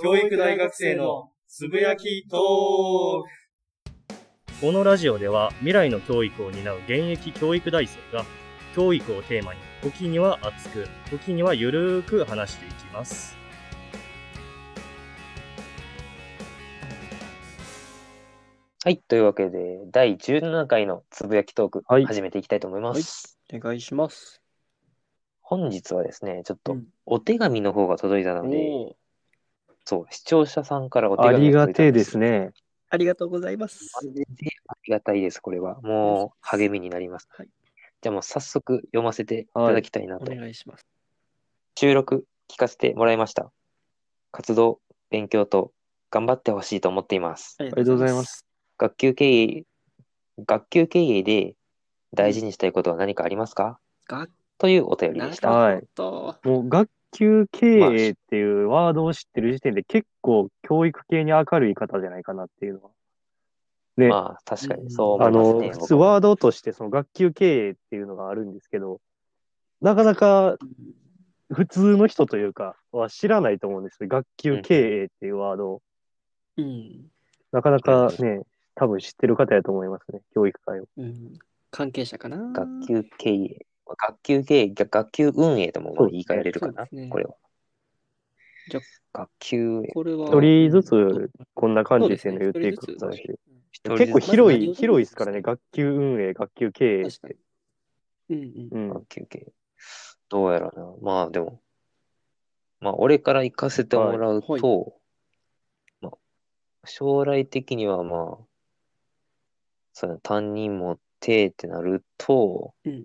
教育大学生のつぶやきトークこのラジオでは未来の教育を担う現役教育大生が教育をテーマに時には熱く時にはゆるーく話していきますはい。というわけで、第17回のつぶやきトーク、はい始めていきたいと思います。お願いします。本日はですね、ちょっとうんお手紙の方が届いたので、おそう、視聴者さんからお手あ紙りがてえですね。ありがとうございます。ありがたいです、これは。もう励みになります。はいじゃあもう早速読ませていただきたいなおと。願いします。収録聞かせてもらいました。活動、勉強と頑張ってほしいと思っています。ありがとうございま。す。学級経営、学級経営で大事にしたいことは何かありますか？がというお便りでした。もう学級経営っていうワードを知ってる時点で結構教育系に明るい方じゃないかなっていうのは。ね、まあ、確かにそうあの、思いますね。普通ワードとしてその学級経営っていうのがあるんですけど、なかなか普通の人というかは知らないと思うんですよ。学級経営っていうワードを。うん。なかなかね、多分知ってる方やと思いますね。教育界を。うん。関係者かな。学級経営、学級経営、逆学級運営ともまあ言い換えれるかな、ねこれは。じゃ学級、これは。一人ずつこんな感じで言っていくそうですね形で。一人結構広い、広いですからね。学級運営、学級経営っ確かてに。。うんうん。うん。学級経営。どうやらな。まあでも、まあ俺から行かせてもらうと、はいまあ、将来的にはまあ、そうやな担任持ってってなると、うん。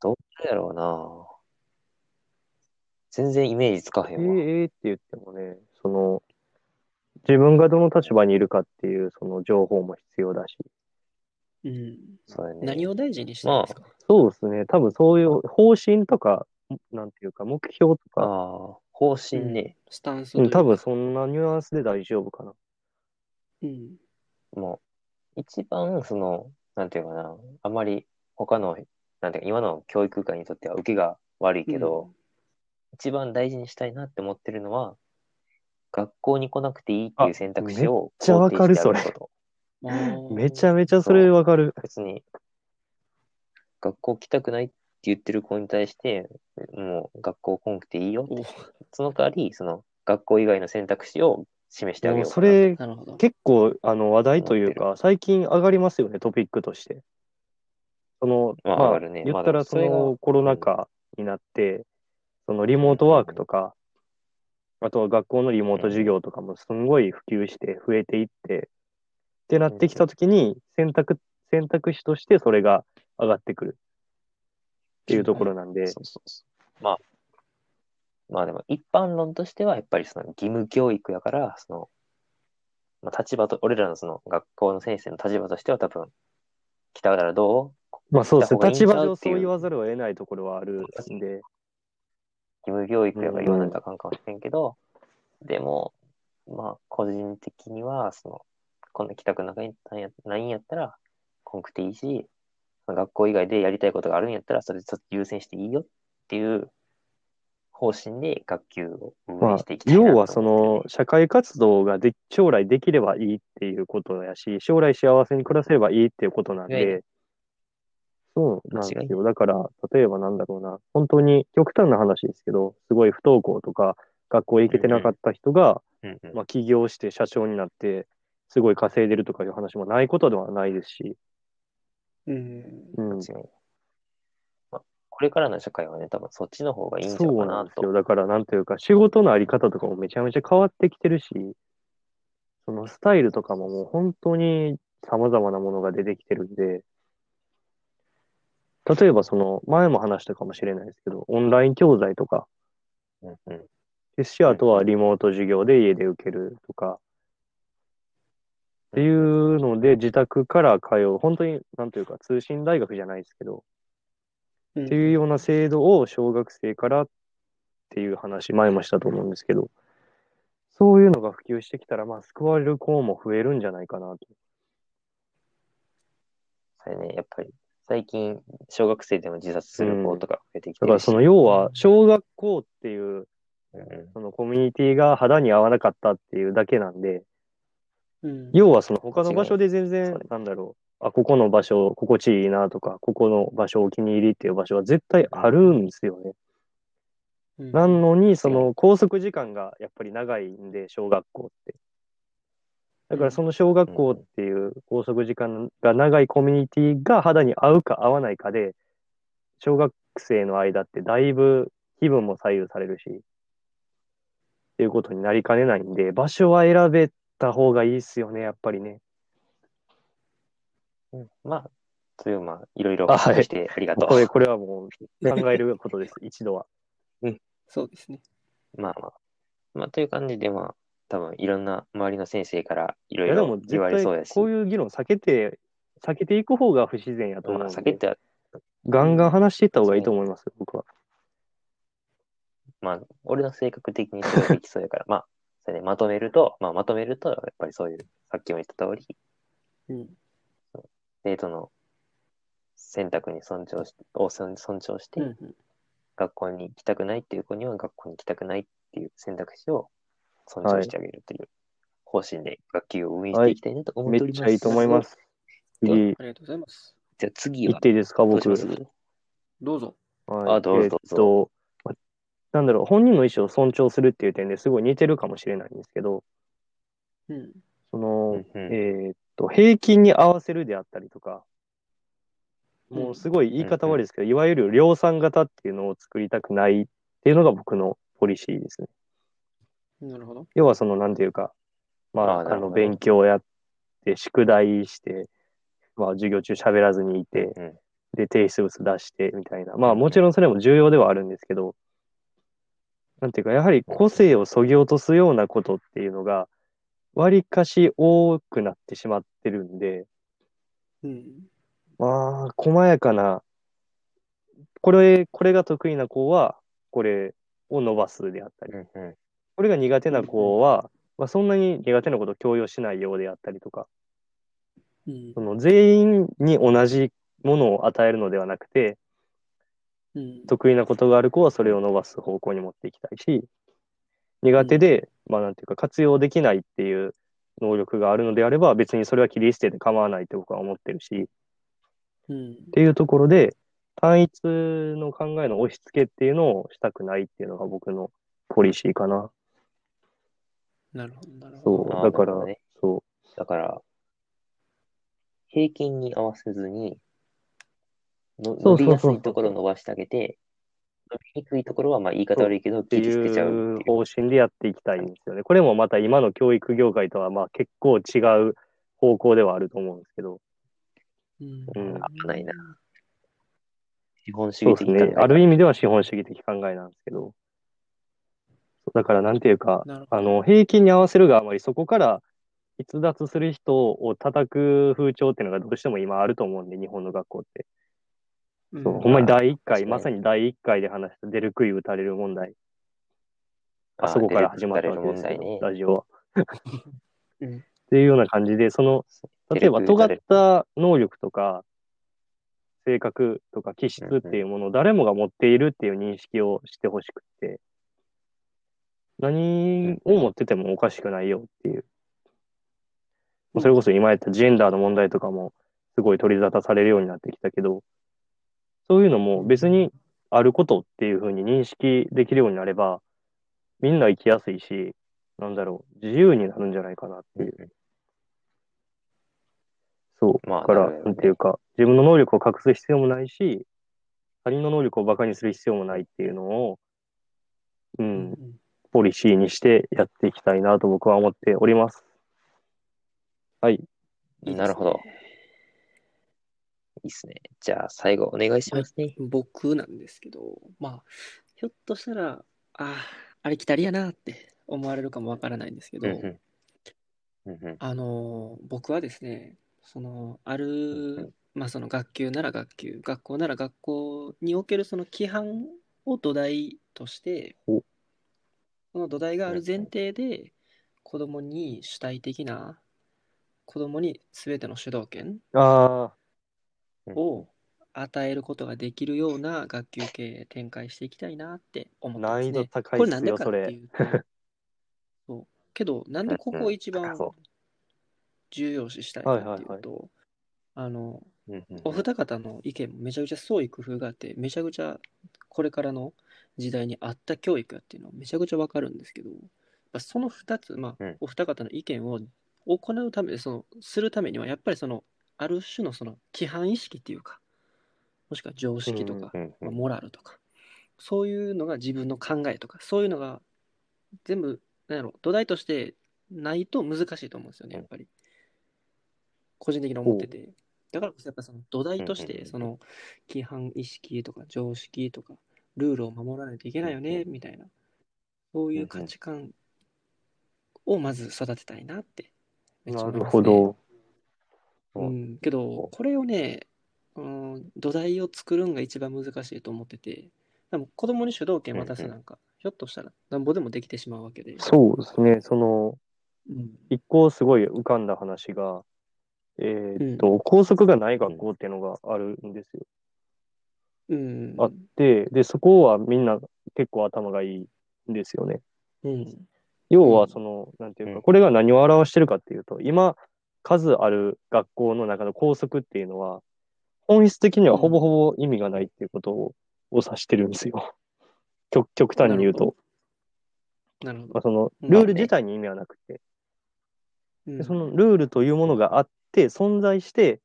どうやろうな。全然イメージつかへんわ。経営って言ってもね、その、自分がどの立場にいるかっていうその情報も必要だし。うん。そうやね。何を大事にしたいですか？そうですね。多分そういう方針とか、なんていうか、目標とか、ああ、方針ね。スタンスとうん、いうか多分そんなニュアンスで大丈夫かな。うん。もう、一番、その、なんていうかな、あまり他の、なんていうか、今の教育界にとっては受けが悪いけど、一番大事にしたいなって思ってるのは、学校に来なくていいっていう選択肢をあめっちゃわかる肯定してあげこと。うん、めちゃめちゃそれわかる。別に、学校来たくないって言ってる子に対して、もう学校来なくていいよっておその代わり、その、学校以外の選択肢を示してあげようかなと。それ、なるほど。結構あの話題という思か、最近上がりますよね、トピックとして。その、まあまあ、ね。言ったらそのがコロナ禍になって、そのリモートワークとか、あとは学校のリモート授業とかもすんごい普及して増えていって、ってなってきたときに選択、選択肢としてそれが上がってくる。っていうところなんで、そうそうそう。まあ、まあでも一般論としてはやっぱりその義務教育やから、その、まあ立場と、俺らのその学校の先生の立場としては多分、来たらどう？まあそうですね、立場上そう言わざるを得ないところはあるんで、義務教育やから言わないとあかんかもしれんけど、でも、まあ個人的には、その、こんな来たくないんやないんやったら、来んくていいし、学校以外でやりたいことがあるんやったら、それちょっと優先していいよっていう方針で学級を運まあ営していき、たいなと思って。る要はその社会活動がで将来できればいいっていうことやし、将来幸せに暮らせればいいっていうことなんで、そうなんですよ。だから、例えばなんだろうな、本当に極端な話ですけど、すごい不登校とか、学校行けてなかった人が、うんうんまあ、起業して社長になって、すごい稼いでるとかいう話もないことではないですし、うん。うん、まあこれからの社会はね、多分そっちの方がいいんじゃそうないかなんと。なですよ。だから、なんというか、仕事のあり方とかもめちゃめちゃ変わってきてるし、そのスタイルとかももう本当に様々なものが出てきてるんで、例えばその、前も話したかもしれないですけど、オンライン教材とか、うんうん。ですし、あとはリモート授業で家で受けるとか、っていうので自宅から通う、本当に、なんというか、通信大学じゃないですけど、うん。っていうような制度を小学生からっていう話、前もしたと思うんですけど、そういうのが普及してきたら、まあ、救われる子も増えるんじゃないかなと。それね、やっぱり最近、小学生でも自殺する子とか増えてきてだから、その、要は、小学校っていううんそのコミュニティが肌に合わなかったっていうだけなんで、うん。要はその他の場所で全そ然う、なんだろう、あ、ここの場所心地いいなとか、ここの場所お気に入りっていう場所は絶対あるんですよね。うんなのに、その拘束時間がやっぱり長いんで、小学校って。だからその小学校っていう拘束時間が長いコミュニティが肌に合うか合わないかで、小学生の間ってだいぶ気分も左右されるし、っていうことになりかねないんで、場所は選べた方がいいっすよね、やっぱりね。うんまあ、それをまあ、いろいろ話してありがとう。これ、これはもう考えることです、一度は。そうですね。まあまあ。まあ、という感じで、まあ、多分いろんな周りの先生からいろいろ言われ絶そうやし。対こういう議論避けて、避けていく方が不自然やと思まあ、うんで、避けては、ガンガン話していった方がいいと思います、僕は。まあ、俺の性格的にそれができそうやから、まあ、それでまとめると、まあ、まとめると、やっぱりそういう、さっきも言った通り、うん。生徒の選択に尊重しを尊尊重して、うんうん。学校に行きたくないっていう子には学校に行きたくないっていう選択肢を尊重してあげるという方針で学級を運営していきたいなと思っめております。っちゃいいと思います。次、ありがとうございます。じゃあ次は言っていいですか、僕。どうします？どうぞ。はいあどうぞえーっと、まなんだろう、本人の意思を尊重するっていう点ですごい似てるかもしれないんですけど、うん。その、うんうんえーっと、平均に合わせるであったりとか、もうすごい言い方悪いですけど、いわゆる量産型っていうのを作りたくないっていうのが僕のポリシーですね。なるほど。要はその、なんていうか、まあ、あの、勉強やって、宿題して、まあ、授業中喋らずにいて、うんで、提出物出して、みたいな。まあ、もちろんそれも重要ではあるんですけど、なんていうか、やはり個性をそぎ落とすようなことっていうのが、わりかし多くなってしまってるんで、うん。まあ、細やかな、これ、これが得意な子は、これを伸ばすであったり、うんうんこれが苦手な子は、まあ、そんなに苦手なことを強要しないようであったりとか、うんそ。の全員に同じものを与えるのではなくて、うん。得意なことがある子はそれを伸ばす方向に持っていきたいし、苦手で、まあなんていうか活用できないっていう能力があるのであれば、別にそれは切り捨てて構わないって僕は思ってるし、うん。っていうところで、単一の考えの押し付けっていうのをしたくないっていうのが僕のポリシーかな。なるほど、なるほど。そう、だからね、そだから、平均に合わせずに、のそうそうそう伸びやすいところを伸ばしてあげて、伸びにくいところはまあ言い方悪いけど、切り捨てちゃういうっていう。方針でやっていきたいんですよね。これもまた今の教育業界とはまあ結構違う方向ではあると思うんですけど、うんうん危ないな。資本主そうですね。義的考え方ある意味では資本主義的考えなんですけど、だからなんていうか、あの、平均に合わせるがあまりそこから逸脱する人を叩く風潮っていうのがどうしても今あると思うんで、日本の学校って。うんそう、ほんまに第一回、まさに第一回で話した出る杭打たれる問題。あそこから始まったわけですけど、出る杭打ラジオは。うんっていうような感じで、その、例えば尖った能力とか、性格とか気質っていうものを誰もが持っているっていう認識をしてほしくって、何を持っててもおかしくないよっていう。それこそ今やったジェンダーの問題とかもすごい取り沙汰されるようになってきたけど、そういうのも別にあることっていうふうに認識できるようになれば、みんな生きやすいし、なんだろう、自由になるんじゃないかなっていう。そう。まあだから、なんていうか、自分の能力を隠す必要もないし、他人の能力を馬鹿にする必要もないっていうのを、う、うんんポリシーにしてやっていきたいなと僕は思っております。はい。なるほど。いいっすね。じゃあ最後お願いしますね。僕なんですけど、まあ、ひょっとしたら、ああ、ありきたりやなって思われるかもわからないんですけど、うんうんあの、僕はですね、その、あうんうる、まあ、その学級なら学級、学校なら学校におけるその規範を土台としてお、その土台がある前提で、子供に主体的な、子供に全ての主導権あを与えることができるような学級経営展開していきたいなって思ってます、ね。難易度高いこっすよ、れなんでかって。いうと、そう。けど、なんでここを一番そ重要視したいかっていうと、あの、お二方の意見もめちゃくちゃ創意工夫があって、めちゃくちゃこれからの時代に合った教育やっていうのはめちゃくちゃわかるんですけど、やっぱその二つ、まあ、うん。お二方の意見を行うため、その、するためには、やっぱりその、ある種のその規範意識っていうか、もしくは常識とか、うんうんまあモラルとか、そういうのが自分の考えとか、そういうのが全部、なんやろ、土台としてないと難しいと思うんですよね、やっぱり。個人的に思ってて。だからこそやっぱその土台として、うんうんうん。その規範意識とか常識とか、ルールを守らないといけないよね、みたいな、そういう価値観をまず育てたいなって。めっちゃなるほど。うん、けど、これをね、うん、土台を作るんが一番難しいと思ってて、でも子供に主導権渡すなんか、ひょっとしたらなんぼでもできてしまうわけで。そうですね。その、うん。一個すごい浮かんだ話が、えーっと、校則がない学校っていうのがあるんですよ。うん。あで、で、そこはみんな結構頭がいいんですよね。うん。要は、その、なんていうか、うんこれが何を表してるかっていうと、今、数ある学校の中の校則っていうのは、本質的にはほぼほぼ意味がないっていうことをを指してるんですよ。極極端に言うと。なるほど。まあ、その、うんルール自体に意味はなくて、うんでそのルールというものがあって、存在して、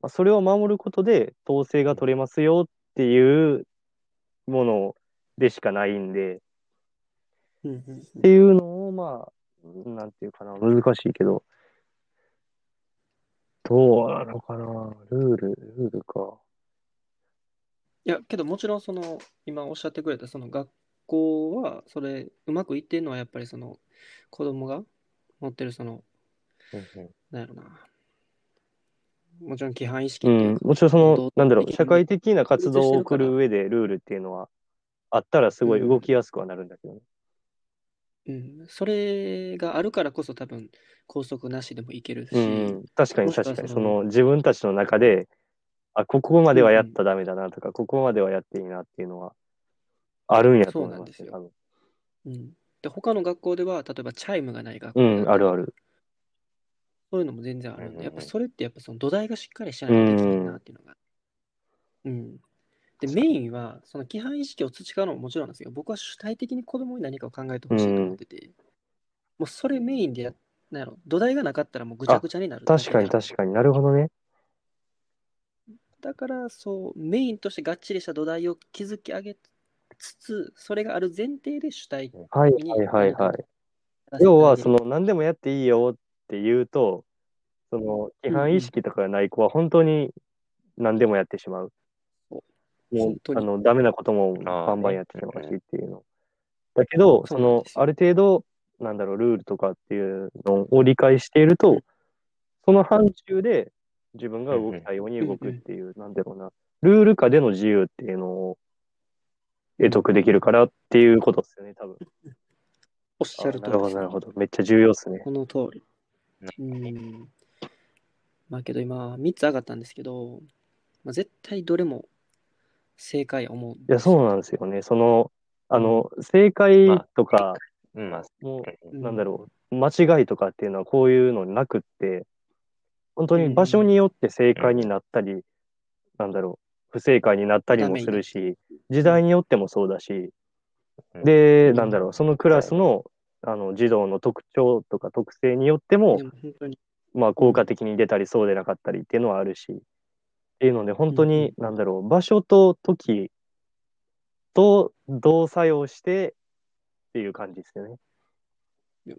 まあ、それを守ることで統制が取れますよっていうものでしかないんで、っていうのを、まあ、なんていうかな、難しいけど、どうなのかな、ルール、ルールか。いや、けどもちろんその、今おっしゃってくれたその学校は、それ、うまくいってるのはやっぱりその、子供が持ってるその、うんうんなんやろな。もちろん規範意識うう、か、もちろんそのなんだろう、社会的な活動を送る上でルールっていうのはあったらすごい動きやすくはなるんだけどね。うん、それがあるからこそ多分、拘束なしでもいけるし、うん、確かに確かに、その自分たちの中で、あ、ここまではやったらダメだなとか、ここまではやっていいなっていうのはあるんやと思いますそうよ、なん多分。うん。で、他の学校では、例えばチャイムがない学校うん、あるある。る。そういうのも全然あるんで、やっぱそれってやっぱその土台がしっかりしないとできないなっていうのが。うん。で、メインは、その規範意識を培うのももちろんなんですけど、僕は主体的に子供に何かを考えてほしいと思ってて、もうそれメインでや、なんやろ、土台がなかったらもうぐちゃぐちゃになる。確かに確かになるほどね。だから、そう、メインとしてがっちりした土台を築き上げつつ、それがある前提で主体はいにはいはいはい。出要は、その、何でもやっていいよって言うと、その、規範意識とかがない子は本当に何でもやってしまう。もうあの、ダメなこともバンバンやってしまうしっていうの。だけど、そのある程度、なんだろう、ルールとかっていうのを理解していると、その範疇で自分が動きたいように動くっていう、なんだろうな、ルール下での自由っていうのを得得できるからっていうことですよね、多分。おっしゃるあなるほど、なるほど。めっちゃ重要っすね。この通り。うん。まあけど今、3つ上がったんですけど、まあ、絶対どれも正解や思うんいや、そうなんですよね。その、あの、正解とか、うん、まあ、もう、うん。なんだろう、間違いとかっていうのはこういうのなくって、本当に場所によって正解になったり、なんだろう、不正解になったりもするし、時代によってもそうだし、うん。で、うん。なんだろう、そのクラスの、あの、児童の特徴とか特性によってもまあ、効果的に出たりそうでなかったりっていうのはあるし、っていうので、本当に、なんだろう、場所と時とどう作用してっていう感じですよね。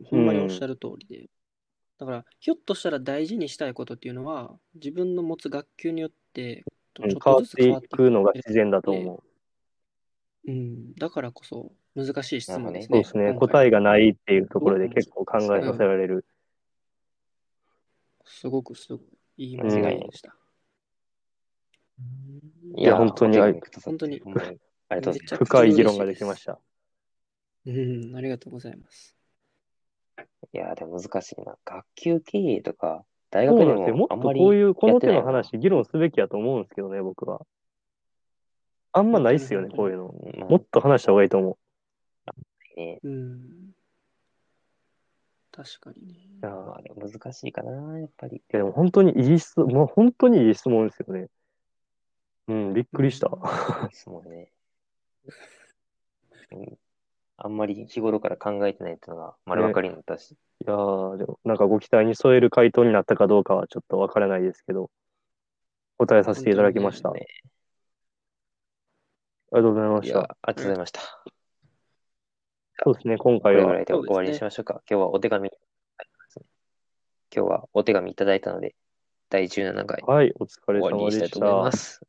ほんまにおっしゃる通りで。だから、ひょっとしたら大事にしたいことっていうのは、自分の持つ学級によって、ちょうんっとずつ変わって変わっていくのが自然だと思う。うん。だからこそ、難しい質問ですね。そうですね。答えがないっていうところで結構考えさせられる。すごくすごくいい間違いでした。いや本当に本当にありがとうございます。深い議論ができました。うん、ありがとうございます。いや、でも難しいな。学級経営とか、大学でそうなんですよ。もっとこういう、この手の話、議論すべきやと思うんですけどね、僕は。あんまないっすよね、こういうの。まあもっと話した方がいいと思ね、うん。確かにね。あでも難しいかな、やっぱり。いやでも本当にいい質問、もう本当にいい質問ですよね。うん、びっくりした。ですもんね。うんあんまり日頃から考えてないっていうのが丸分かりになったし。いやーでもなんかご期待に添える回答になったかどうかはちょっとわからないですけど、答えさせていただきました。あねりがとうございました。ありがとうございました。そうですね、今こ回はれぐらいで終わりにしましょうか。今日はお手紙、今日はお手紙いただいたので、第17回はい、お疲れ終わり様でしたにしたいと思いま。す。